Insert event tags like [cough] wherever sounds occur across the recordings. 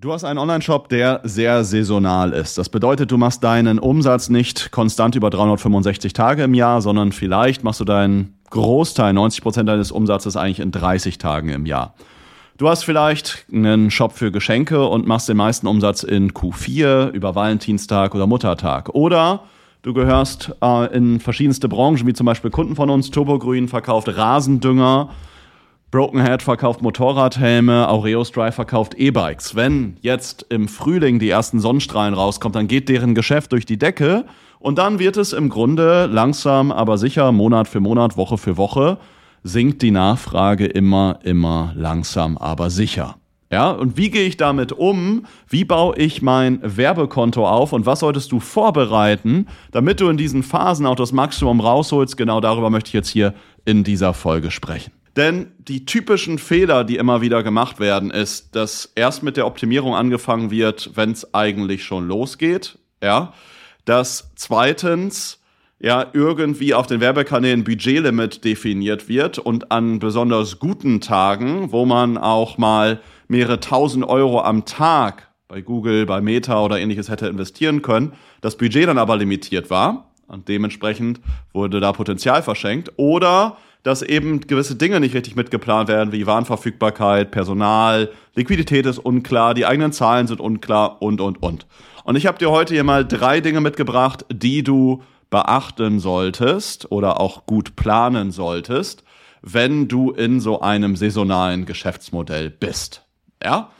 Du hast einen Online-Shop, der sehr saisonal ist. Das bedeutet, du machst deinen Umsatz nicht konstant über 365 Tage im Jahr, sondern vielleicht machst du deinen Großteil, 90 Prozent deines Umsatzes eigentlich in 30 Tagen im Jahr. Du hast vielleicht einen Shop für Geschenke und machst den meisten Umsatz in Q4 über Valentinstag oder Muttertag. Oder du gehörst äh, in verschiedenste Branchen, wie zum Beispiel Kunden von uns, Turbogrün verkauft Rasendünger Broken Head verkauft Motorradhelme, Aureus Drive verkauft E-Bikes. Wenn jetzt im Frühling die ersten Sonnenstrahlen rauskommt, dann geht deren Geschäft durch die Decke und dann wird es im Grunde langsam, aber sicher, Monat für Monat, Woche für Woche, sinkt die Nachfrage immer, immer langsam, aber sicher. Ja, und wie gehe ich damit um? Wie baue ich mein Werbekonto auf und was solltest du vorbereiten, damit du in diesen Phasen auch das Maximum rausholst? Genau darüber möchte ich jetzt hier in dieser Folge sprechen. Denn die typischen Fehler, die immer wieder gemacht werden, ist, dass erst mit der Optimierung angefangen wird, wenn es eigentlich schon losgeht. Ja, dass zweitens ja irgendwie auf den Werbekanälen Budgetlimit definiert wird und an besonders guten Tagen, wo man auch mal mehrere tausend Euro am Tag bei Google, bei Meta oder ähnliches hätte investieren können, das Budget dann aber limitiert war und dementsprechend wurde da Potenzial verschenkt oder dass eben gewisse Dinge nicht richtig mitgeplant werden, wie Warenverfügbarkeit, Personal, Liquidität ist unklar, die eigenen Zahlen sind unklar und, und, und. Und ich habe dir heute hier mal drei Dinge mitgebracht, die du beachten solltest oder auch gut planen solltest, wenn du in so einem saisonalen Geschäftsmodell bist. Ja?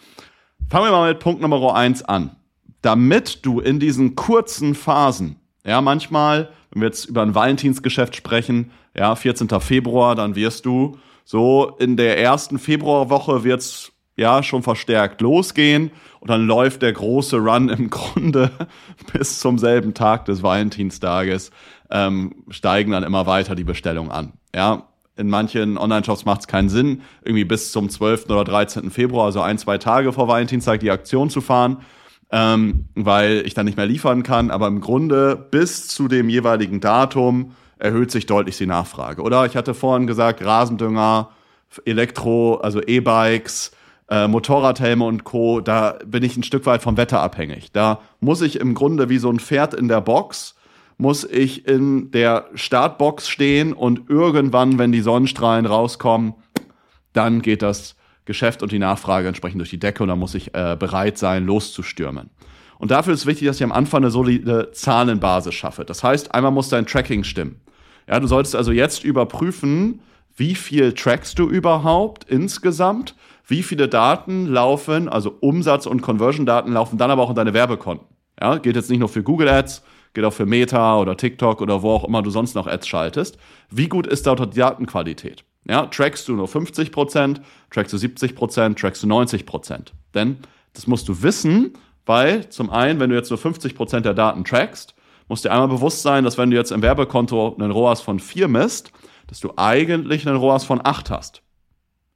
Fangen wir mal mit Punkt Nummer eins an. Damit du in diesen kurzen Phasen, ja, manchmal, wenn wir jetzt über ein Valentinsgeschäft sprechen, ja, 14. Februar, dann wirst du so in der ersten Februarwoche wird's ja schon verstärkt losgehen und dann läuft der große Run im [laughs] Grunde bis zum selben Tag des Valentinstages ähm, steigen dann immer weiter die Bestellungen an. Ja, in manchen Online-Shops macht es keinen Sinn, irgendwie bis zum 12. oder 13. Februar, also ein, zwei Tage vor Valentinstag, die Aktion zu fahren, ähm, weil ich dann nicht mehr liefern kann. Aber im Grunde bis zu dem jeweiligen Datum erhöht sich deutlich die Nachfrage. Oder ich hatte vorhin gesagt, Rasendünger, Elektro, also E-Bikes, äh, Motorradhelme und Co., da bin ich ein Stück weit vom Wetter abhängig. Da muss ich im Grunde wie so ein Pferd in der Box, muss ich in der Startbox stehen und irgendwann, wenn die Sonnenstrahlen rauskommen, dann geht das Geschäft und die Nachfrage entsprechend durch die Decke und dann muss ich äh, bereit sein, loszustürmen. Und dafür ist wichtig, dass ich am Anfang eine solide Zahlenbasis schaffe. Das heißt, einmal muss dein Tracking stimmen. Ja, du solltest also jetzt überprüfen, wie viel trackst du überhaupt insgesamt, wie viele Daten laufen, also Umsatz- und Conversion-Daten laufen dann aber auch in deine Werbekonten. Ja, geht jetzt nicht nur für Google Ads, geht auch für Meta oder TikTok oder wo auch immer du sonst noch Ads schaltest. Wie gut ist dort die Datenqualität? Ja, trackst du nur 50% trackst du 70% trackst du 90% Denn das musst du wissen, weil zum einen, wenn du jetzt nur 50% der Daten trackst, musst dir einmal bewusst sein, dass wenn du jetzt im Werbekonto einen ROAS von 4 misst, dass du eigentlich einen ROAS von 8 hast.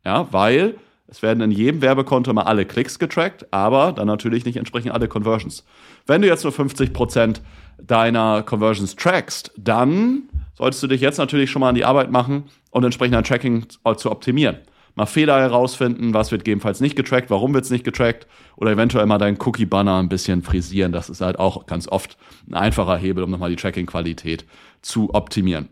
Ja, weil es werden in jedem Werbekonto immer alle Klicks getrackt, aber dann natürlich nicht entsprechend alle Conversions. Wenn du jetzt nur 50% deiner Conversions trackst, dann solltest du dich jetzt natürlich schon mal an die Arbeit machen und entsprechend dein Tracking zu optimieren mal Fehler herausfinden, was wird gegebenenfalls nicht getrackt, warum wird es nicht getrackt oder eventuell mal deinen Cookie-Banner ein bisschen frisieren. Das ist halt auch ganz oft ein einfacher Hebel, um nochmal die Tracking-Qualität zu optimieren.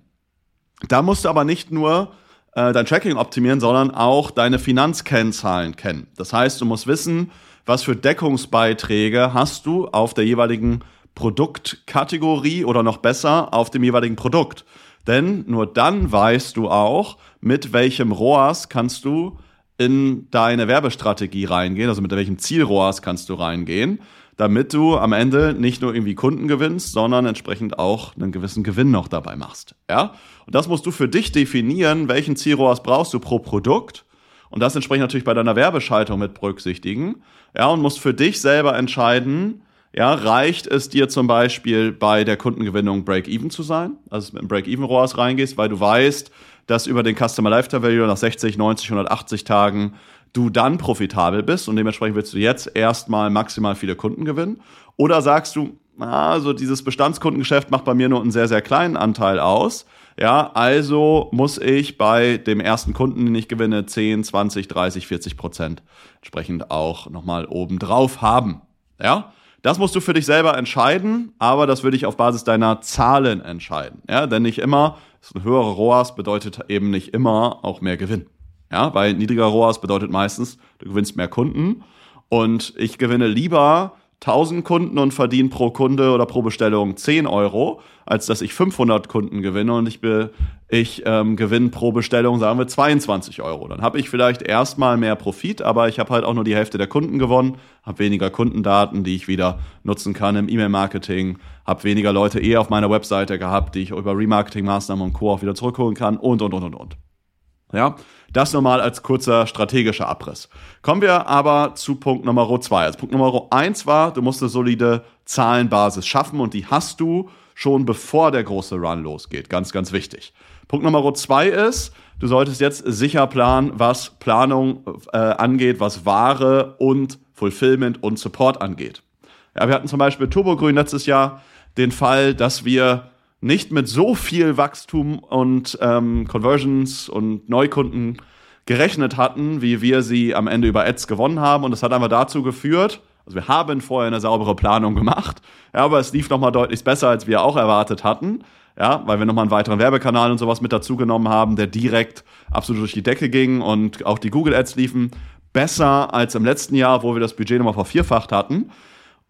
Da musst du aber nicht nur äh, dein Tracking optimieren, sondern auch deine Finanzkennzahlen kennen. Das heißt, du musst wissen, was für Deckungsbeiträge hast du auf der jeweiligen Produktkategorie oder noch besser auf dem jeweiligen Produkt. Denn nur dann weißt du auch, mit welchem ROAS kannst du in deine Werbestrategie reingehen, also mit welchem Ziel ROAS kannst du reingehen, damit du am Ende nicht nur irgendwie Kunden gewinnst, sondern entsprechend auch einen gewissen Gewinn noch dabei machst. Ja? Und das musst du für dich definieren, welchen Ziel ROAS brauchst du pro Produkt und das entsprechend natürlich bei deiner Werbeschaltung mit berücksichtigen. Ja, und musst für dich selber entscheiden, ja, reicht es dir zum Beispiel bei der Kundengewinnung Break-Even zu sein, also mit einem Break-Even-ROAS reingehst, weil du weißt, dass über den Customer Lifetime Value nach 60, 90, 180 Tagen du dann profitabel bist und dementsprechend willst du jetzt erstmal maximal viele Kunden gewinnen? Oder sagst du, also dieses Bestandskundengeschäft macht bei mir nur einen sehr, sehr kleinen Anteil aus. Ja, also muss ich bei dem ersten Kunden, den ich gewinne, 10, 20, 30, 40 Prozent entsprechend auch nochmal obendrauf haben. Ja, das musst du für dich selber entscheiden, aber das würde ich auf Basis deiner Zahlen entscheiden. Ja, denn nicht immer, ein höherer ROAS bedeutet eben nicht immer auch mehr Gewinn. Ja, weil niedriger ROAS bedeutet meistens, du gewinnst mehr Kunden und ich gewinne lieber 1000 Kunden und verdiene pro Kunde oder pro Bestellung 10 Euro, als dass ich 500 Kunden gewinne und ich, be, ich ähm, gewinne pro Bestellung, sagen wir, 22 Euro. Dann habe ich vielleicht erstmal mehr Profit, aber ich habe halt auch nur die Hälfte der Kunden gewonnen, habe weniger Kundendaten, die ich wieder nutzen kann im E-Mail-Marketing, habe weniger Leute eh auf meiner Webseite gehabt, die ich über Remarketing-Maßnahmen und Co. auch wieder zurückholen kann und, und, und, und, und. Ja, das nochmal als kurzer strategischer Abriss. Kommen wir aber zu Punkt Nummer zwei. Also Punkt Nummer eins war, du musst eine solide Zahlenbasis schaffen und die hast du schon bevor der große Run losgeht. Ganz, ganz wichtig. Punkt Nummer zwei ist, du solltest jetzt sicher planen, was Planung äh, angeht, was Ware und Fulfillment und Support angeht. Ja, wir hatten zum Beispiel Turbogrün letztes Jahr den Fall, dass wir nicht mit so viel Wachstum und ähm, Conversions und Neukunden gerechnet hatten, wie wir sie am Ende über Ads gewonnen haben. Und das hat einfach dazu geführt, also wir haben vorher eine saubere Planung gemacht, ja, aber es lief nochmal deutlich besser, als wir auch erwartet hatten. Ja, weil wir nochmal einen weiteren Werbekanal und sowas mit dazugenommen haben, der direkt absolut durch die Decke ging und auch die Google Ads liefen besser als im letzten Jahr, wo wir das Budget nochmal vervierfacht hatten.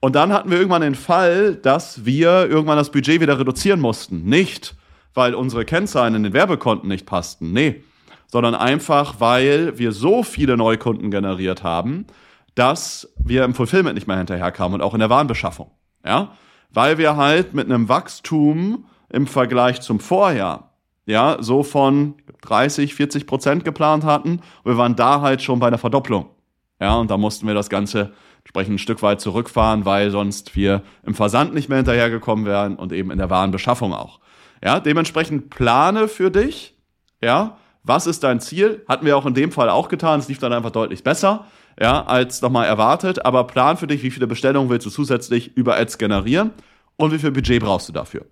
Und dann hatten wir irgendwann den Fall, dass wir irgendwann das Budget wieder reduzieren mussten. Nicht, weil unsere Kennzahlen in den Werbekonten nicht passten, nee, sondern einfach, weil wir so viele Neukunden generiert haben, dass wir im Fulfillment nicht mehr hinterherkamen und auch in der Warenbeschaffung. Ja, weil wir halt mit einem Wachstum im Vergleich zum Vorjahr, ja, so von 30, 40 Prozent geplant hatten. Wir waren da halt schon bei einer Verdopplung. Ja, und da mussten wir das Ganze entsprechend ein Stück weit zurückfahren, weil sonst wir im Versand nicht mehr hinterhergekommen wären und eben in der Warenbeschaffung auch. Ja, dementsprechend plane für dich, ja, was ist dein Ziel? Hatten wir auch in dem Fall auch getan, es lief dann einfach deutlich besser, ja, als nochmal erwartet, aber plan für dich, wie viele Bestellungen willst du zusätzlich über Ads generieren und wie viel Budget brauchst du dafür.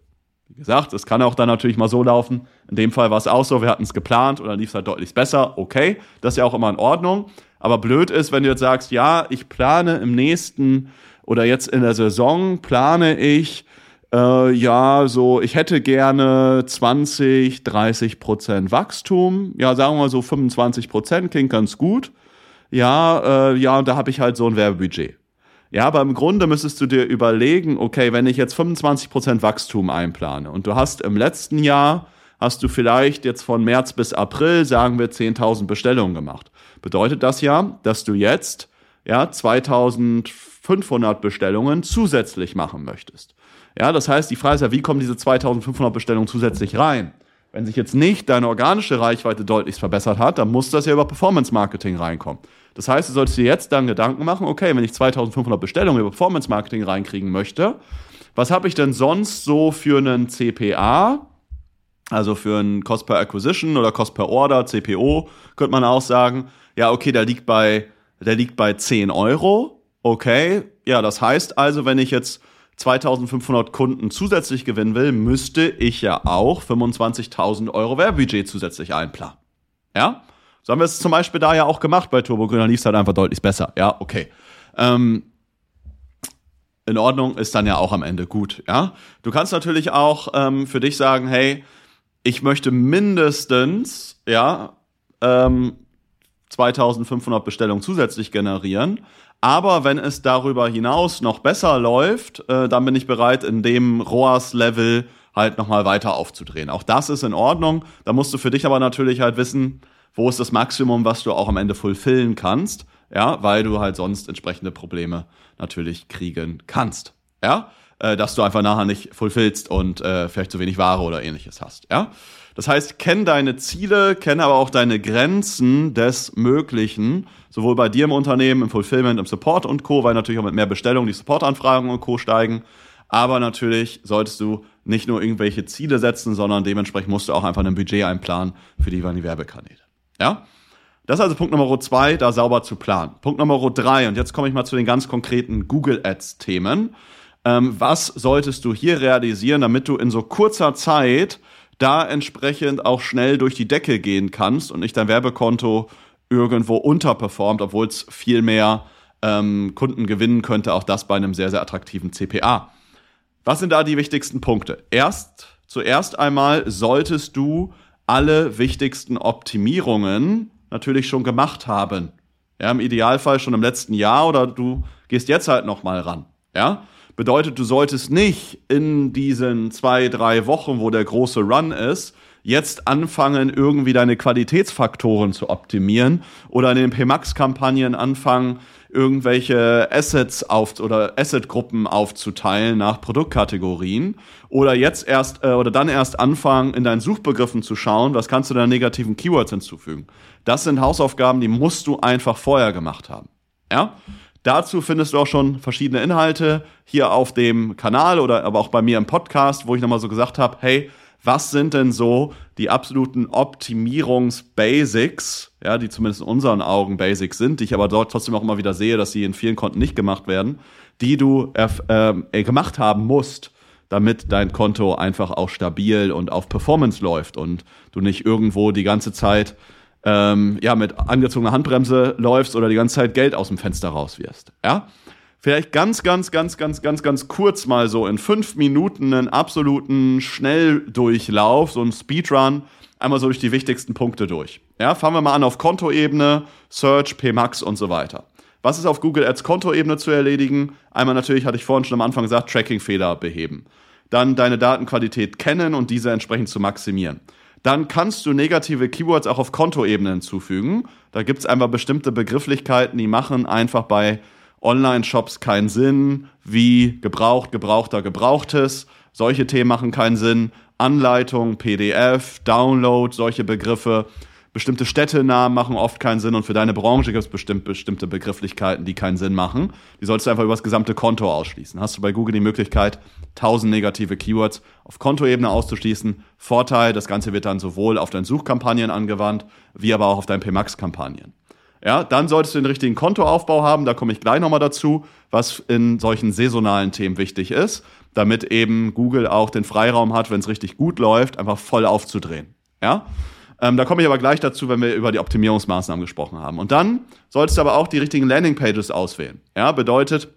Wie gesagt, es kann auch dann natürlich mal so laufen. In dem Fall war es auch so, wir hatten es geplant und dann lief es halt deutlich besser. Okay, das ist ja auch immer in Ordnung. Aber blöd ist, wenn du jetzt sagst, ja, ich plane im nächsten oder jetzt in der Saison plane ich, äh, ja, so, ich hätte gerne 20, 30 Prozent Wachstum. Ja, sagen wir so 25 Prozent, klingt ganz gut. Ja, äh, ja, und da habe ich halt so ein Werbebudget. Ja, aber im Grunde müsstest du dir überlegen, okay, wenn ich jetzt 25 Prozent Wachstum einplane und du hast im letzten Jahr, hast du vielleicht jetzt von März bis April, sagen wir, 10.000 Bestellungen gemacht bedeutet das ja, dass du jetzt ja 2500 Bestellungen zusätzlich machen möchtest. Ja, das heißt, die Frage ist ja, wie kommen diese 2500 Bestellungen zusätzlich rein? Wenn sich jetzt nicht deine organische Reichweite deutlich verbessert hat, dann muss das ja über Performance Marketing reinkommen. Das heißt, du solltest dir jetzt dann Gedanken machen, okay, wenn ich 2500 Bestellungen über Performance Marketing reinkriegen möchte, was habe ich denn sonst so für einen CPA, also für einen Cost per Acquisition oder Cost per Order, CPO, könnte man auch sagen, ja, okay, der liegt bei, der liegt bei 10 Euro. Okay, ja, das heißt also, wenn ich jetzt 2500 Kunden zusätzlich gewinnen will, müsste ich ja auch 25.000 Euro Werbebudget zusätzlich einplanen. Ja? So haben wir es zum Beispiel da ja auch gemacht bei Turbo Grün, dann lief es halt einfach deutlich besser. Ja, okay. Ähm, in Ordnung, ist dann ja auch am Ende gut. Ja, du kannst natürlich auch ähm, für dich sagen, hey, ich möchte mindestens ja ähm, 2500 Bestellungen zusätzlich generieren. Aber wenn es darüber hinaus noch besser läuft, äh, dann bin ich bereit, in dem ROAS-Level halt nochmal weiter aufzudrehen. Auch das ist in Ordnung. Da musst du für dich aber natürlich halt wissen, wo ist das Maximum, was du auch am Ende fulfillen kannst. Ja, weil du halt sonst entsprechende Probleme natürlich kriegen kannst. Ja, äh, dass du einfach nachher nicht fulfillst und äh, vielleicht zu wenig Ware oder ähnliches hast. Ja. Das heißt, kenn deine Ziele, kenn aber auch deine Grenzen des Möglichen, sowohl bei dir im Unternehmen, im Fulfillment, im Support und Co., weil natürlich auch mit mehr Bestellungen die Supportanfragen und Co. steigen. Aber natürlich solltest du nicht nur irgendwelche Ziele setzen, sondern dementsprechend musst du auch einfach ein Budget einplanen für die jeweiligen Werbekanäle. Ja? Das ist also Punkt Nummer zwei, da sauber zu planen. Punkt Nummer drei, und jetzt komme ich mal zu den ganz konkreten Google Ads Themen. Ähm, was solltest du hier realisieren, damit du in so kurzer Zeit da entsprechend auch schnell durch die Decke gehen kannst und nicht dein Werbekonto irgendwo unterperformt, obwohl es viel mehr ähm, Kunden gewinnen könnte, auch das bei einem sehr, sehr attraktiven CPA. Was sind da die wichtigsten Punkte? Erst, zuerst einmal solltest du alle wichtigsten Optimierungen natürlich schon gemacht haben. Ja, im Idealfall schon im letzten Jahr oder du gehst jetzt halt nochmal ran. Ja, bedeutet, du solltest nicht in diesen zwei, drei Wochen, wo der große Run ist, jetzt anfangen, irgendwie deine Qualitätsfaktoren zu optimieren oder in den PMAX-Kampagnen anfangen, irgendwelche Assets auf oder Assetgruppen aufzuteilen nach Produktkategorien oder jetzt erst äh, oder dann erst anfangen, in deinen Suchbegriffen zu schauen, was kannst du da negativen Keywords hinzufügen. Das sind Hausaufgaben, die musst du einfach vorher gemacht haben. Ja? Dazu findest du auch schon verschiedene Inhalte hier auf dem Kanal oder aber auch bei mir im Podcast, wo ich nochmal so gesagt habe, hey, was sind denn so die absoluten Optimierungs-Basics, ja, die zumindest in unseren Augen Basics sind, die ich aber dort trotzdem auch immer wieder sehe, dass sie in vielen Konten nicht gemacht werden, die du äh, gemacht haben musst, damit dein Konto einfach auch stabil und auf Performance läuft und du nicht irgendwo die ganze Zeit ähm, ja, mit angezogener Handbremse läufst oder die ganze Zeit Geld aus dem Fenster raus wirst. Ja? Vielleicht ganz, ganz, ganz, ganz, ganz, ganz kurz mal so in fünf Minuten einen absoluten Schnelldurchlauf, so ein Speedrun, einmal so durch die wichtigsten Punkte durch. Ja, fangen wir mal an auf Kontoebene, Search, PMAX und so weiter. Was ist auf Google Ads Kontoebene zu erledigen? Einmal natürlich, hatte ich vorhin schon am Anfang gesagt, Tracking-Fehler beheben. Dann deine Datenqualität kennen und diese entsprechend zu maximieren dann kannst du negative Keywords auch auf Kontoebene hinzufügen. Da gibt es einfach bestimmte Begrifflichkeiten, die machen einfach bei Online-Shops keinen Sinn, wie gebraucht, gebrauchter, gebrauchtes. Solche Themen machen keinen Sinn. Anleitung, PDF, Download, solche Begriffe. Bestimmte Städtenamen machen oft keinen Sinn und für deine Branche gibt es bestimmt, bestimmte Begrifflichkeiten, die keinen Sinn machen. Die sollst du einfach über das gesamte Konto ausschließen. Hast du bei Google die Möglichkeit, 1000 negative Keywords auf Kontoebene auszuschließen. Vorteil, das Ganze wird dann sowohl auf deine Suchkampagnen angewandt, wie aber auch auf deine PMAX-Kampagnen. Ja, dann solltest du den richtigen Kontoaufbau haben, da komme ich gleich nochmal dazu, was in solchen saisonalen Themen wichtig ist, damit eben Google auch den Freiraum hat, wenn es richtig gut läuft, einfach voll aufzudrehen. Ja? Ähm, da komme ich aber gleich dazu, wenn wir über die Optimierungsmaßnahmen gesprochen haben. Und dann solltest du aber auch die richtigen Landingpages auswählen. Ja, bedeutet,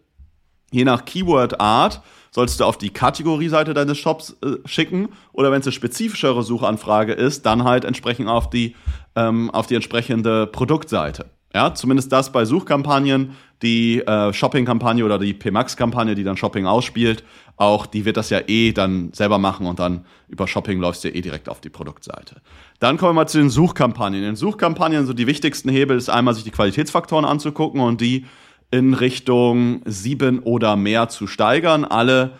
je nach Keyword-Art solltest du auf die Kategorieseite deines Shops äh, schicken oder wenn es eine spezifischere Suchanfrage ist, dann halt entsprechend auf die, ähm, auf die entsprechende Produktseite. Ja, zumindest das bei Suchkampagnen, die äh, Shopping-Kampagne oder die PMAX-Kampagne, die dann Shopping ausspielt, auch die wird das ja eh dann selber machen und dann über Shopping läufst du ja eh direkt auf die Produktseite. Dann kommen wir mal zu den Suchkampagnen. In den Suchkampagnen so die wichtigsten Hebel ist einmal sich die Qualitätsfaktoren anzugucken und die in Richtung sieben oder mehr zu steigern. Alle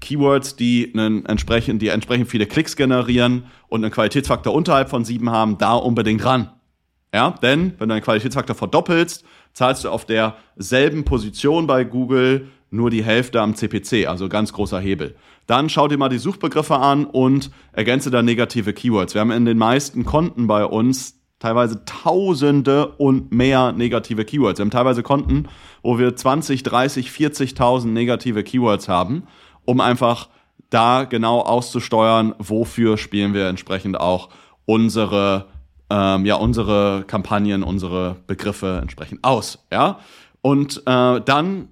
Keywords, die, einen entsprechend, die entsprechend viele Klicks generieren und einen Qualitätsfaktor unterhalb von sieben haben, da unbedingt ran. Ja, denn wenn du einen Qualitätsfaktor verdoppelst, zahlst du auf derselben Position bei Google nur die Hälfte am CPC, also ganz großer Hebel. Dann schau dir mal die Suchbegriffe an und ergänze da negative Keywords. Wir haben in den meisten Konten bei uns teilweise Tausende und mehr negative Keywords. Wir haben teilweise Konten, wo wir 20, 30, 40.000 negative Keywords haben, um einfach da genau auszusteuern, wofür spielen wir entsprechend auch unsere ähm, ja unsere Kampagnen, unsere Begriffe entsprechend aus. Ja? Und äh, dann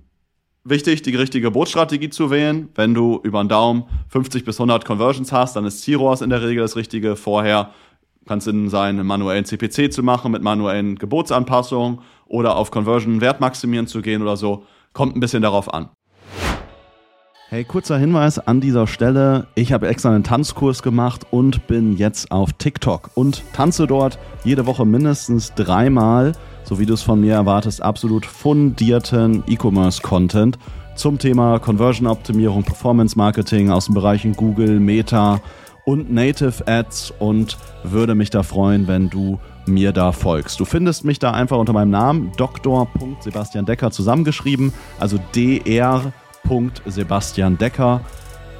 wichtig, die richtige Bootstrategie zu wählen. Wenn du über den Daumen 50 bis 100 Conversions hast, dann ist Ziros in der Regel das Richtige. Vorher kann es Sinn sein, einen manuellen CPC zu machen mit manuellen Gebotsanpassungen oder auf Conversion Wert maximieren zu gehen oder so. Kommt ein bisschen darauf an. Hey, kurzer Hinweis an dieser Stelle. Ich habe extra einen Tanzkurs gemacht und bin jetzt auf TikTok und tanze dort jede Woche mindestens dreimal, so wie du es von mir erwartest, absolut fundierten E-Commerce-Content zum Thema Conversion-Optimierung, Performance-Marketing aus den Bereichen Google, Meta und Native Ads und würde mich da freuen, wenn du mir da folgst. Du findest mich da einfach unter meinem Namen Dr. Sebastian Decker zusammengeschrieben, also DR Sebastian Decker.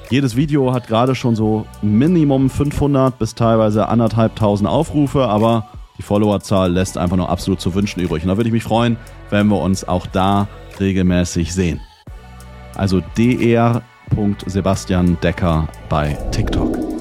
Jedes Video hat gerade schon so Minimum 500 bis teilweise anderthalbtausend Aufrufe, aber die Followerzahl lässt einfach nur absolut zu wünschen übrig. Und da würde ich mich freuen, wenn wir uns auch da regelmäßig sehen. Also dr.sebastian Decker bei TikTok.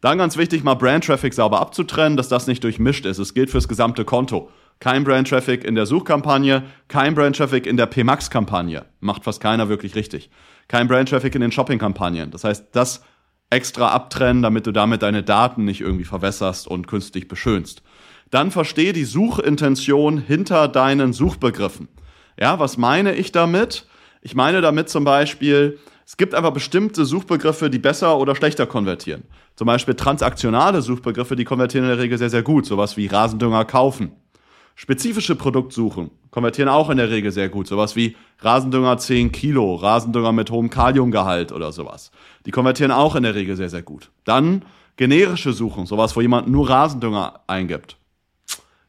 Dann ganz wichtig, mal Brand Traffic sauber abzutrennen, dass das nicht durchmischt ist. Es gilt fürs gesamte Konto. Kein Brand Traffic in der Suchkampagne, kein Brand Traffic in der PMAX-Kampagne. Macht fast keiner wirklich richtig. Kein Brand Traffic in den Shopping-Kampagnen. Das heißt, das extra abtrennen, damit du damit deine Daten nicht irgendwie verwässerst und künstlich beschönst. Dann verstehe die Suchintention hinter deinen Suchbegriffen. Ja, was meine ich damit? Ich meine damit zum Beispiel, es gibt einfach bestimmte Suchbegriffe, die besser oder schlechter konvertieren. Zum Beispiel transaktionale Suchbegriffe, die konvertieren in der Regel sehr, sehr gut. Sowas wie Rasendünger kaufen. Spezifische Produktsuchen konvertieren auch in der Regel sehr gut. Sowas wie Rasendünger 10 Kilo, Rasendünger mit hohem Kaliumgehalt oder sowas. Die konvertieren auch in der Regel sehr, sehr gut. Dann generische Suchen, sowas, wo jemand nur Rasendünger eingibt.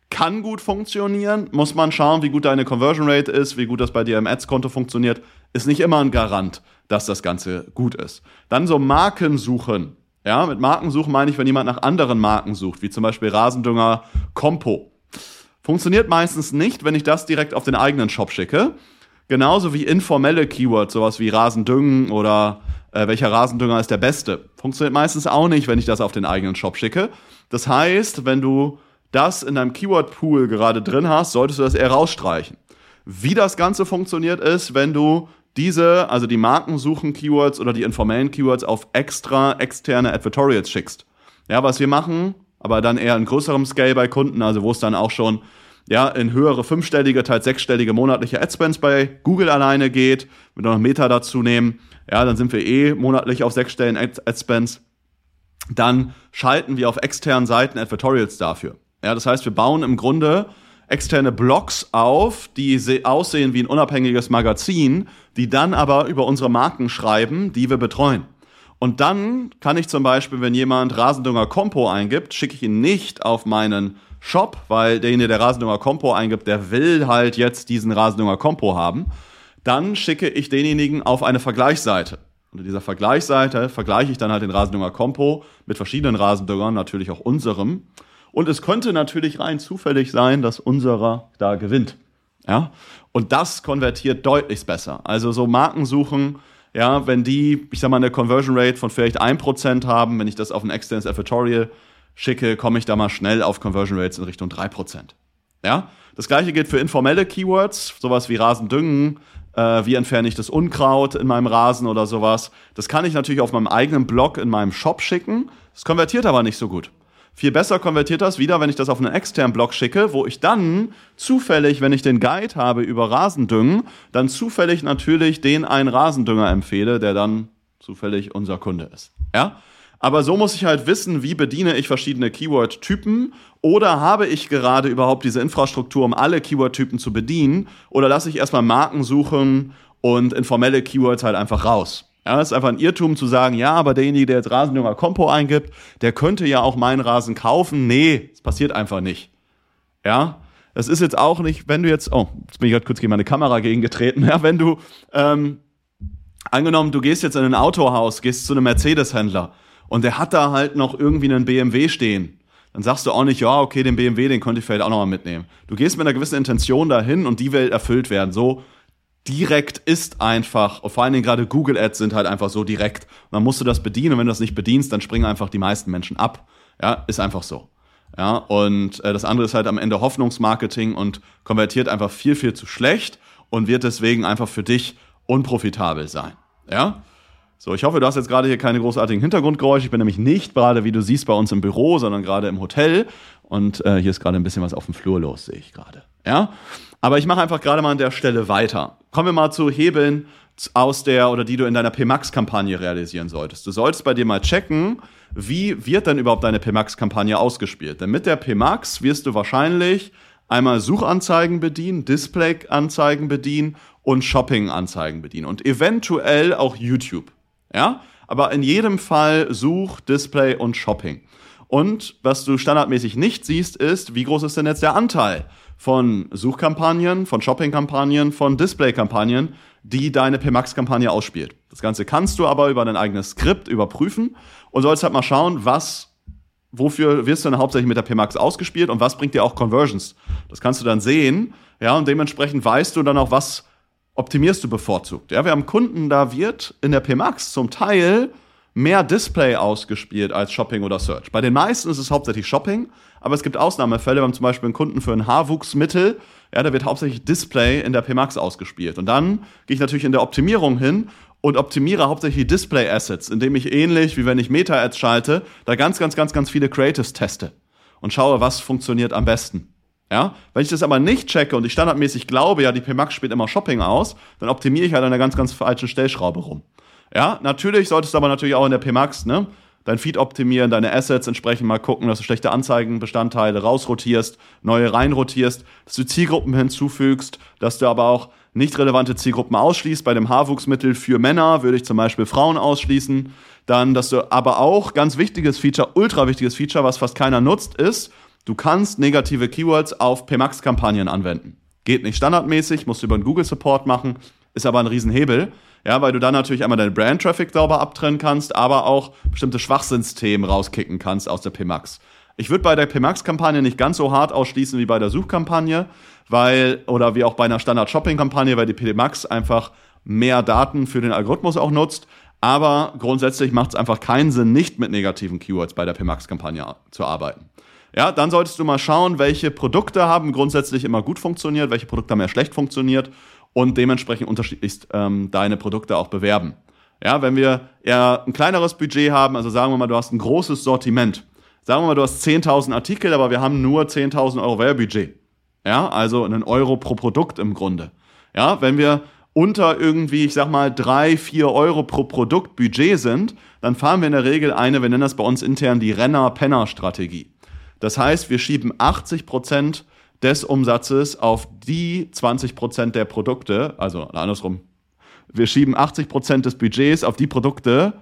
Kann gut funktionieren, muss man schauen, wie gut deine Conversion Rate ist, wie gut das bei dir im Ads-Konto funktioniert. Ist nicht immer ein Garant, dass das Ganze gut ist. Dann so Markensuchen. Ja, mit Markensuchen meine ich, wenn jemand nach anderen Marken sucht, wie zum Beispiel Rasendünger Compo Funktioniert meistens nicht, wenn ich das direkt auf den eigenen Shop schicke. Genauso wie informelle Keywords, sowas wie Rasendüngen oder äh, welcher Rasendünger ist der beste. Funktioniert meistens auch nicht, wenn ich das auf den eigenen Shop schicke. Das heißt, wenn du das in deinem Keyword-Pool gerade drin hast, solltest du das eher rausstreichen. Wie das Ganze funktioniert ist, wenn du diese, also die Markensuchen Keywords oder die informellen Keywords auf extra externe Advertorials schickst. Ja, was wir machen, aber dann eher in größerem Scale bei Kunden, also wo es dann auch schon ja, in höhere fünfstellige, teils sechsstellige monatliche Adspends bei Google alleine geht, wenn wir noch Meta dazu nehmen, ja, dann sind wir eh monatlich auf sechsstelligen Adspends. Dann schalten wir auf externen Seiten Advertorials dafür. Ja, das heißt, wir bauen im Grunde externe Blogs auf, die aussehen wie ein unabhängiges Magazin, die dann aber über unsere Marken schreiben, die wir betreuen. Und dann kann ich zum Beispiel, wenn jemand Rasendünger Compo eingibt, schicke ich ihn nicht auf meinen Shop, weil derjenige, der Rasendünger Compo eingibt, der will halt jetzt diesen Rasendünger Compo haben. Dann schicke ich denjenigen auf eine Vergleichsseite. Und in dieser Vergleichsseite vergleiche ich dann halt den Rasendünger Compo mit verschiedenen Rasendüngern, natürlich auch unserem. Und es könnte natürlich rein zufällig sein, dass unserer da gewinnt. Ja? Und das konvertiert deutlich besser. Also so Markensuchen ja, wenn die, ich sag mal, eine Conversion Rate von vielleicht 1% haben, wenn ich das auf ein externes Advertorial schicke, komme ich da mal schnell auf Conversion Rates in Richtung 3%. Ja, das gleiche gilt für informelle Keywords, sowas wie Rasendüngen, äh, wie entferne ich das Unkraut in meinem Rasen oder sowas. Das kann ich natürlich auf meinem eigenen Blog in meinem Shop schicken. Das konvertiert aber nicht so gut. Viel besser konvertiert das wieder, wenn ich das auf einen externen Blog schicke, wo ich dann zufällig, wenn ich den Guide habe über Rasendüngen, dann zufällig natürlich den einen Rasendünger empfehle, der dann zufällig unser Kunde ist. Ja? Aber so muss ich halt wissen, wie bediene ich verschiedene Keyword-Typen oder habe ich gerade überhaupt diese Infrastruktur, um alle Keyword-Typen zu bedienen oder lasse ich erstmal Marken suchen und informelle Keywords halt einfach raus. Ja, es ist einfach ein Irrtum zu sagen, ja, aber derjenige, der jetzt Rasendünger Kompo eingibt, der könnte ja auch meinen Rasen kaufen. Nee, es passiert einfach nicht. Ja, es ist jetzt auch nicht, wenn du jetzt, oh, jetzt bin ich gerade kurz gegen meine Kamera gegengetreten, [laughs] ja, wenn du, ähm, angenommen, du gehst jetzt in ein Autohaus, gehst zu einem Mercedes-Händler und der hat da halt noch irgendwie einen BMW stehen, dann sagst du auch nicht, ja, okay, den BMW, den könnte ich vielleicht auch nochmal mitnehmen. Du gehst mit einer gewissen Intention dahin und die will erfüllt werden. So, direkt ist einfach, vor allen Dingen gerade Google Ads sind halt einfach so direkt. Und dann das bedienen und wenn du das nicht bedienst, dann springen einfach die meisten Menschen ab. Ja, ist einfach so. Ja, und äh, das andere ist halt am Ende Hoffnungsmarketing und konvertiert einfach viel, viel zu schlecht und wird deswegen einfach für dich unprofitabel sein. Ja? So, ich hoffe, du hast jetzt gerade hier keine großartigen Hintergrundgeräusche. Ich bin nämlich nicht gerade, wie du siehst, bei uns im Büro, sondern gerade im Hotel. Und äh, hier ist gerade ein bisschen was auf dem Flur los, sehe ich gerade. Ja? Aber ich mache einfach gerade mal an der Stelle weiter. Kommen wir mal zu Hebeln aus der oder die du in deiner PMAX-Kampagne realisieren solltest. Du solltest bei dir mal checken, wie wird denn überhaupt deine PMAX-Kampagne ausgespielt? Denn mit der PMAX wirst du wahrscheinlich einmal Suchanzeigen bedienen, Display-Anzeigen bedienen und Shopping-Anzeigen bedienen und eventuell auch YouTube. Ja? Aber in jedem Fall Such, Display und Shopping. Und was du standardmäßig nicht siehst, ist, wie groß ist denn jetzt der Anteil von Suchkampagnen, von Shoppingkampagnen, von Displaykampagnen, die deine PMAX-Kampagne ausspielt. Das Ganze kannst du aber über dein eigenes Skript überprüfen und sollst halt mal schauen, was, wofür wirst du denn hauptsächlich mit der PMAX ausgespielt und was bringt dir auch Conversions. Das kannst du dann sehen, ja, und dementsprechend weißt du dann auch, was optimierst du bevorzugt? Ja, wir haben Kunden, da wird in der PMAX zum Teil mehr Display ausgespielt als Shopping oder Search. Bei den meisten ist es hauptsächlich Shopping, aber es gibt Ausnahmefälle. Haben zum Beispiel einen Kunden für ein Haarwuchsmittel, ja, da wird hauptsächlich Display in der PMAX ausgespielt. Und dann gehe ich natürlich in der Optimierung hin und optimiere hauptsächlich Display Assets, indem ich ähnlich wie wenn ich Meta-Ads schalte, da ganz, ganz, ganz, ganz viele Creatives teste und schaue, was funktioniert am besten. Ja, wenn ich das aber nicht checke und ich standardmäßig glaube, ja, die PMAX spielt immer Shopping aus, dann optimiere ich halt an einer ganz, ganz falschen Stellschraube rum. Ja, natürlich solltest du aber natürlich auch in der PMAX, ne, dein Feed optimieren, deine Assets entsprechend mal gucken, dass du schlechte Anzeigenbestandteile rausrotierst, neue reinrotierst, dass du Zielgruppen hinzufügst, dass du aber auch nicht relevante Zielgruppen ausschließt. Bei dem Haarwuchsmittel für Männer würde ich zum Beispiel Frauen ausschließen. Dann, dass du aber auch ganz wichtiges Feature, ultra wichtiges Feature, was fast keiner nutzt, ist, du kannst negative Keywords auf PMAX-Kampagnen anwenden. Geht nicht standardmäßig, musst du über einen Google-Support machen, ist aber ein Riesenhebel. Ja, weil du dann natürlich einmal deinen Brand-Traffic sauber abtrennen kannst, aber auch bestimmte Schwachsinnsthemen rauskicken kannst aus der PMAX. Ich würde bei der PMAX-Kampagne nicht ganz so hart ausschließen wie bei der Suchkampagne, weil, oder wie auch bei einer Standard-Shopping-Kampagne, weil die PMAX einfach mehr Daten für den Algorithmus auch nutzt. Aber grundsätzlich macht es einfach keinen Sinn, nicht mit negativen Keywords bei der PMAX-Kampagne zu arbeiten. Ja, dann solltest du mal schauen, welche Produkte haben grundsätzlich immer gut funktioniert, welche Produkte haben eher schlecht funktioniert und dementsprechend unterschiedlichst ähm, deine Produkte auch bewerben. Ja, wenn wir eher ein kleineres Budget haben, also sagen wir mal, du hast ein großes Sortiment. Sagen wir mal, du hast 10.000 Artikel, aber wir haben nur 10.000 Euro Werbebudget. Ja, also einen Euro pro Produkt im Grunde. Ja, wenn wir unter irgendwie, ich sag mal, drei, vier Euro pro Produkt Budget sind, dann fahren wir in der Regel eine, wir nennen das bei uns intern die Renner-Penner-Strategie. Das heißt, wir schieben 80 Prozent des Umsatzes auf die 20 Prozent der Produkte, also andersrum. Wir schieben 80 Prozent des Budgets auf die Produkte,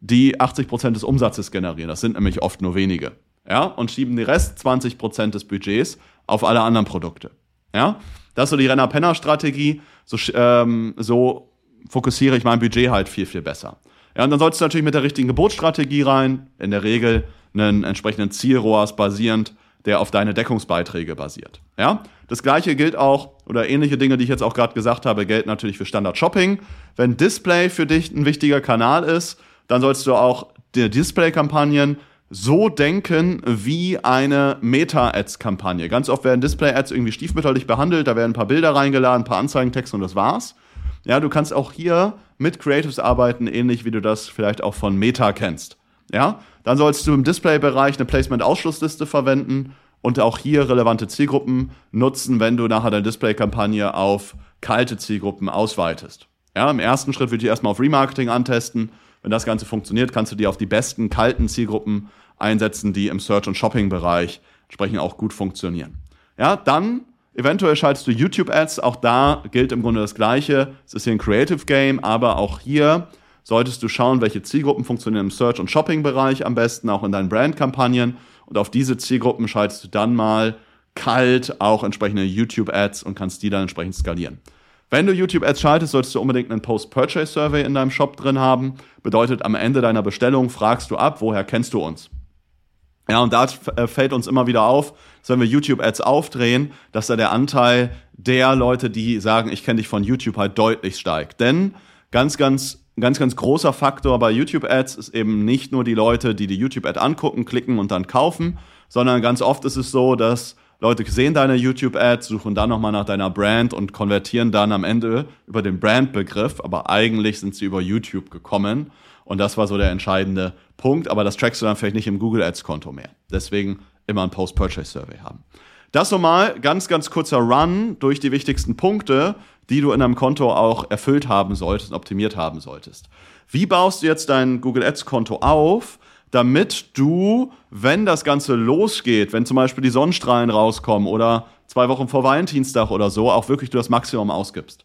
die 80 Prozent des Umsatzes generieren. Das sind nämlich oft nur wenige. Ja, und schieben die Rest 20 Prozent des Budgets auf alle anderen Produkte. Ja, das ist so die Renner-Penner-Strategie. So, ähm, so fokussiere ich mein Budget halt viel, viel besser. Ja, und dann solltest du natürlich mit der richtigen Geburtsstrategie rein. In der Regel einen entsprechenden Zielroas basierend der auf deine Deckungsbeiträge basiert. Ja? Das gleiche gilt auch, oder ähnliche Dinge, die ich jetzt auch gerade gesagt habe, gelten natürlich für Standard Shopping. Wenn Display für dich ein wichtiger Kanal ist, dann sollst du auch die Display-Kampagnen so denken wie eine Meta-Ads-Kampagne. Ganz oft werden Display-Ads irgendwie stiefmütterlich behandelt, da werden ein paar Bilder reingeladen, ein paar Anzeigentexte und das war's. Ja, du kannst auch hier mit Creatives arbeiten, ähnlich wie du das vielleicht auch von Meta kennst. Ja, dann sollst du im Display-Bereich eine Placement-Ausschlussliste verwenden und auch hier relevante Zielgruppen nutzen, wenn du nachher deine Display-Kampagne auf kalte Zielgruppen ausweitest. Ja, im ersten Schritt würde ich erstmal auf Remarketing antesten. Wenn das Ganze funktioniert, kannst du die auf die besten kalten Zielgruppen einsetzen, die im Search- und Shopping-Bereich entsprechend auch gut funktionieren. Ja, dann eventuell schaltest du YouTube-Ads. Auch da gilt im Grunde das Gleiche. Es ist hier ein Creative Game, aber auch hier solltest du schauen, welche Zielgruppen funktionieren im Search- und Shopping-Bereich am besten, auch in deinen Brand-Kampagnen. Und auf diese Zielgruppen schaltest du dann mal kalt auch entsprechende YouTube-Ads und kannst die dann entsprechend skalieren. Wenn du YouTube-Ads schaltest, solltest du unbedingt einen Post-Purchase-Survey in deinem Shop drin haben. Bedeutet, am Ende deiner Bestellung fragst du ab, woher kennst du uns? Ja, und da äh, fällt uns immer wieder auf, dass wenn wir YouTube-Ads aufdrehen, dass da der Anteil der Leute, die sagen, ich kenne dich von YouTube, halt deutlich steigt. Denn ganz, ganz ein ganz, ganz großer Faktor bei YouTube-Ads ist eben nicht nur die Leute, die die YouTube-Ad angucken, klicken und dann kaufen, sondern ganz oft ist es so, dass Leute sehen deine YouTube-Ads, suchen dann nochmal nach deiner Brand und konvertieren dann am Ende über den Brand-Begriff, aber eigentlich sind sie über YouTube gekommen. Und das war so der entscheidende Punkt, aber das trackst du dann vielleicht nicht im Google Ads-Konto mehr. Deswegen immer ein Post-Purchase-Survey haben. Das nochmal ganz, ganz kurzer Run durch die wichtigsten Punkte die du in einem Konto auch erfüllt haben solltest und optimiert haben solltest. Wie baust du jetzt dein Google Ads Konto auf, damit du, wenn das Ganze losgeht, wenn zum Beispiel die Sonnenstrahlen rauskommen oder zwei Wochen vor Valentinstag oder so, auch wirklich du das Maximum ausgibst?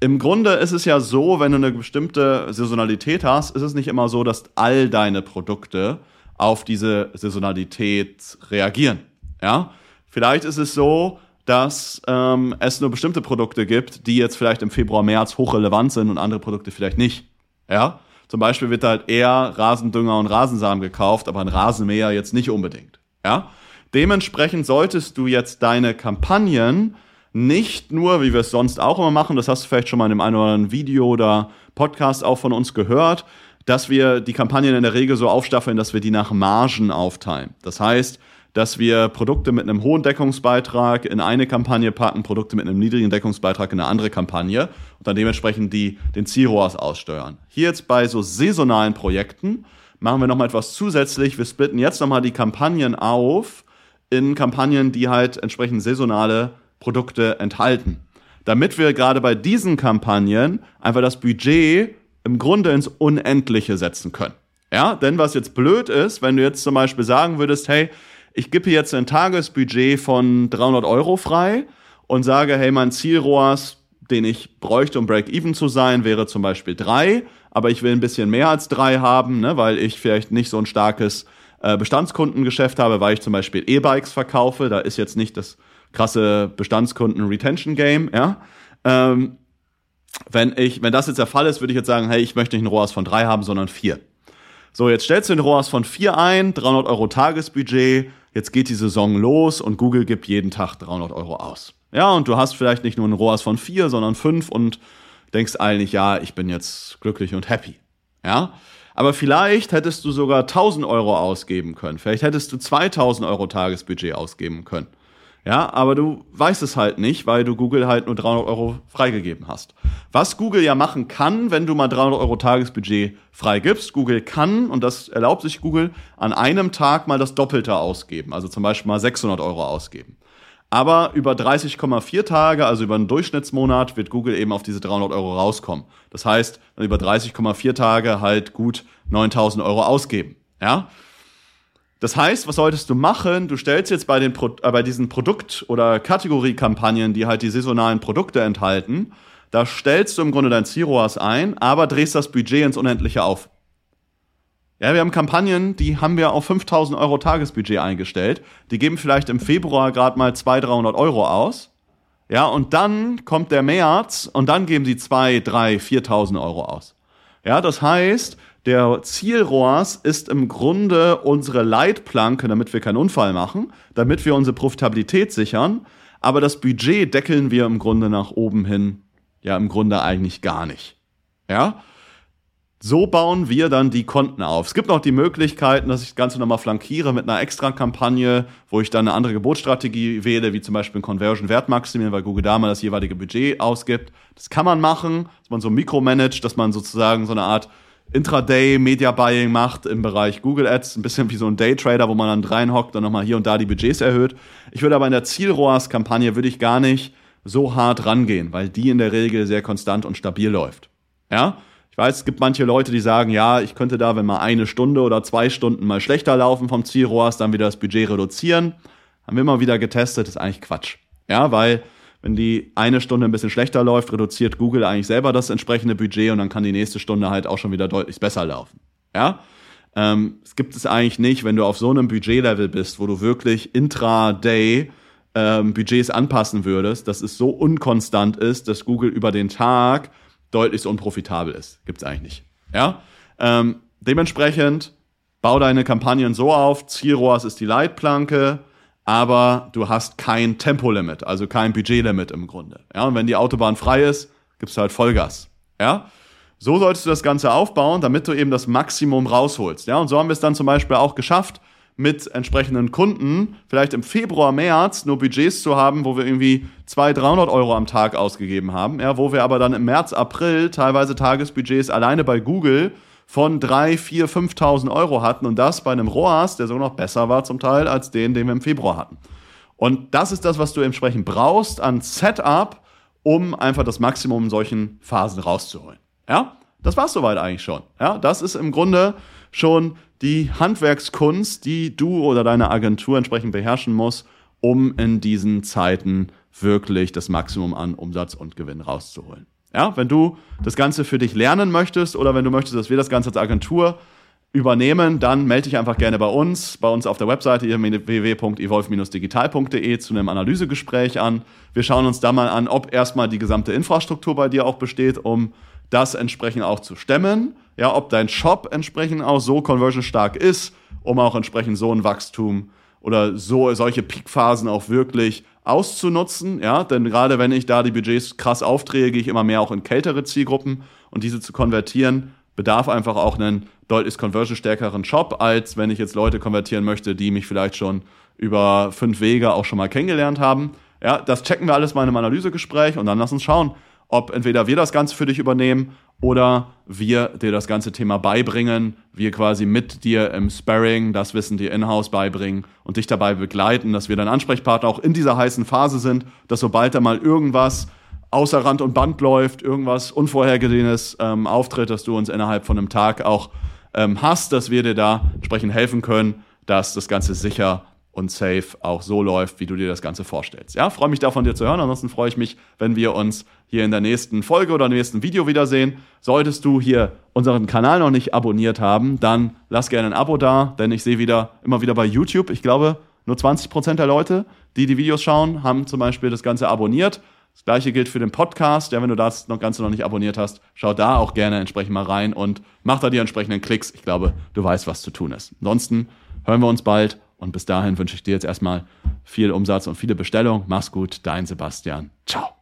Im Grunde ist es ja so, wenn du eine bestimmte Saisonalität hast, ist es nicht immer so, dass all deine Produkte auf diese Saisonalität reagieren. Ja? Vielleicht ist es so, dass ähm, es nur bestimmte Produkte gibt, die jetzt vielleicht im Februar, März hochrelevant sind und andere Produkte vielleicht nicht. Ja? Zum Beispiel wird halt eher Rasendünger und Rasensamen gekauft, aber ein Rasenmäher jetzt nicht unbedingt. Ja? Dementsprechend solltest du jetzt deine Kampagnen nicht nur, wie wir es sonst auch immer machen, das hast du vielleicht schon mal in dem einen oder anderen Video oder Podcast auch von uns gehört, dass wir die Kampagnen in der Regel so aufstaffeln, dass wir die nach Margen aufteilen. Das heißt, dass wir Produkte mit einem hohen Deckungsbeitrag in eine Kampagne packen, Produkte mit einem niedrigen Deckungsbeitrag in eine andere Kampagne und dann dementsprechend die, den Zielrohrs aussteuern. Hier jetzt bei so saisonalen Projekten machen wir nochmal etwas zusätzlich. Wir splitten jetzt nochmal die Kampagnen auf in Kampagnen, die halt entsprechend saisonale Produkte enthalten. Damit wir gerade bei diesen Kampagnen einfach das Budget im Grunde ins Unendliche setzen können. Ja, denn was jetzt blöd ist, wenn du jetzt zum Beispiel sagen würdest, hey, ich gebe jetzt ein Tagesbudget von 300 Euro frei und sage, hey, mein Zielrohrs, den ich bräuchte, um Break-Even zu sein, wäre zum Beispiel drei, aber ich will ein bisschen mehr als drei haben, ne, weil ich vielleicht nicht so ein starkes äh, Bestandskundengeschäft habe, weil ich zum Beispiel E-Bikes verkaufe. Da ist jetzt nicht das krasse Bestandskunden-Retention-Game, ja. Ähm, wenn wenn das jetzt der Fall ist, würde ich jetzt sagen, hey, ich möchte nicht ein ROAS von drei haben, sondern vier. So, jetzt stellst du den ROAS von vier ein, 300 Euro Tagesbudget, jetzt geht die Saison los und Google gibt jeden Tag 300 Euro aus. Ja, und du hast vielleicht nicht nur einen ROAS von vier, sondern fünf und denkst eigentlich, ja, ich bin jetzt glücklich und happy. Ja, aber vielleicht hättest du sogar 1000 Euro ausgeben können. Vielleicht hättest du 2000 Euro Tagesbudget ausgeben können. Ja, aber du weißt es halt nicht, weil du Google halt nur 300 Euro freigegeben hast. Was Google ja machen kann, wenn du mal 300 Euro Tagesbudget freigibst, Google kann, und das erlaubt sich Google, an einem Tag mal das Doppelte ausgeben. Also zum Beispiel mal 600 Euro ausgeben. Aber über 30,4 Tage, also über einen Durchschnittsmonat, wird Google eben auf diese 300 Euro rauskommen. Das heißt, über 30,4 Tage halt gut 9000 Euro ausgeben. Ja? Das heißt, was solltest du machen? Du stellst jetzt bei, den Pro äh, bei diesen Produkt- oder Kategoriekampagnen, die halt die saisonalen Produkte enthalten, da stellst du im Grunde dein Zielroas ein, aber drehst das Budget ins Unendliche auf. Ja, wir haben Kampagnen, die haben wir auf 5000 Euro Tagesbudget eingestellt. Die geben vielleicht im Februar gerade mal 200, 300 Euro aus. Ja, und dann kommt der März und dann geben sie 2, 3, 4.000 Euro aus. Ja, das heißt, der Zielrohrs ist im Grunde unsere Leitplanke, damit wir keinen Unfall machen, damit wir unsere Profitabilität sichern. Aber das Budget deckeln wir im Grunde nach oben hin, ja, im Grunde eigentlich gar nicht. Ja, so bauen wir dann die Konten auf. Es gibt noch die Möglichkeiten, dass ich das Ganze nochmal flankiere mit einer extra Kampagne, wo ich dann eine andere Geburtsstrategie wähle, wie zum Beispiel ein Conversion Wert maximieren, weil Google da mal das jeweilige Budget ausgibt. Das kann man machen, dass man so mikromanagt, dass man sozusagen so eine Art Intraday Media Buying macht im Bereich Google Ads, ein bisschen wie so ein Daytrader, wo man dann reinhockt und nochmal hier und da die Budgets erhöht. Ich würde aber in der Zielrohrs-Kampagne würde ich gar nicht so hart rangehen, weil die in der Regel sehr konstant und stabil läuft. Ja? Ich weiß, es gibt manche Leute, die sagen, ja, ich könnte da, wenn mal eine Stunde oder zwei Stunden mal schlechter laufen vom Zielrohrs, dann wieder das Budget reduzieren. Haben wir immer wieder getestet, ist eigentlich Quatsch. Ja, weil wenn die eine Stunde ein bisschen schlechter läuft, reduziert Google eigentlich selber das entsprechende Budget und dann kann die nächste Stunde halt auch schon wieder deutlich besser laufen. Ja, ähm, es gibt es eigentlich nicht, wenn du auf so einem Budgetlevel bist, wo du wirklich intraday ähm, Budgets anpassen würdest, dass es so unkonstant ist, dass Google über den Tag deutlich unprofitabel ist. Gibt es eigentlich nicht. Ja? Ähm, dementsprechend bau deine Kampagnen so auf, Zielrohrs ist die Leitplanke, aber du hast kein Tempolimit, also kein Budgetlimit im Grunde. Ja? Und wenn die Autobahn frei ist, gibst du halt Vollgas. Ja? So solltest du das Ganze aufbauen, damit du eben das Maximum rausholst. Ja? Und so haben wir es dann zum Beispiel auch geschafft, mit entsprechenden Kunden vielleicht im Februar, März nur Budgets zu haben, wo wir irgendwie 200, 300 Euro am Tag ausgegeben haben, ja, wo wir aber dann im März, April teilweise Tagesbudgets alleine bei Google von 3, 4, 5.000 Euro hatten und das bei einem ROAS, der sogar noch besser war zum Teil als den, den wir im Februar hatten. Und das ist das, was du entsprechend brauchst an Setup, um einfach das Maximum in solchen Phasen rauszuholen. Ja, das war's soweit eigentlich schon. Ja, das ist im Grunde schon die Handwerkskunst, die du oder deine Agentur entsprechend beherrschen muss, um in diesen Zeiten wirklich das Maximum an Umsatz und Gewinn rauszuholen. Ja, wenn du das Ganze für dich lernen möchtest oder wenn du möchtest, dass wir das Ganze als Agentur übernehmen, dann melde dich einfach gerne bei uns, bei uns auf der Webseite www.evolve-digital.de zu einem Analysegespräch an. Wir schauen uns da mal an, ob erstmal die gesamte Infrastruktur bei dir auch besteht, um das entsprechend auch zu stemmen ja, ob dein Shop entsprechend auch so conversion stark ist, um auch entsprechend so ein Wachstum oder so solche Peakphasen auch wirklich auszunutzen, ja, denn gerade wenn ich da die Budgets krass aufdrehe, gehe ich immer mehr auch in kältere Zielgruppen und diese zu konvertieren bedarf einfach auch einen deutlich conversion-stärkeren Shop, als wenn ich jetzt Leute konvertieren möchte, die mich vielleicht schon über fünf Wege auch schon mal kennengelernt haben. Ja, das checken wir alles mal in einem Analysegespräch und dann lass uns schauen, ob entweder wir das Ganze für dich übernehmen oder wir dir das ganze Thema beibringen, wir quasi mit dir im Sparring das Wissen dir in-house beibringen und dich dabei begleiten, dass wir dein Ansprechpartner auch in dieser heißen Phase sind, dass sobald da mal irgendwas außer Rand und Band läuft, irgendwas Unvorhergesehenes ähm, auftritt, dass du uns innerhalb von einem Tag auch ähm, hast, dass wir dir da entsprechend helfen können, dass das Ganze sicher und safe auch so läuft, wie du dir das Ganze vorstellst. Ja, freue mich da von dir zu hören. Ansonsten freue ich mich, wenn wir uns hier in der nächsten Folge oder im nächsten Video wiedersehen. Solltest du hier unseren Kanal noch nicht abonniert haben, dann lass gerne ein Abo da, denn ich sehe wieder immer wieder bei YouTube, ich glaube, nur 20% der Leute, die die Videos schauen, haben zum Beispiel das Ganze abonniert. Das gleiche gilt für den Podcast. Ja, wenn du das Ganze noch nicht abonniert hast, schau da auch gerne entsprechend mal rein und mach da die entsprechenden Klicks. Ich glaube, du weißt, was zu tun ist. Ansonsten hören wir uns bald und bis dahin wünsche ich dir jetzt erstmal viel Umsatz und viele Bestellungen. Mach's gut, dein Sebastian. Ciao.